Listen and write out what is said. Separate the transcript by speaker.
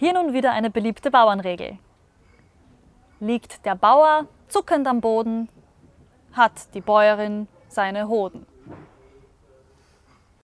Speaker 1: Hier nun wieder eine beliebte Bauernregel. Liegt der Bauer zuckend am Boden, hat die Bäuerin seine Hoden.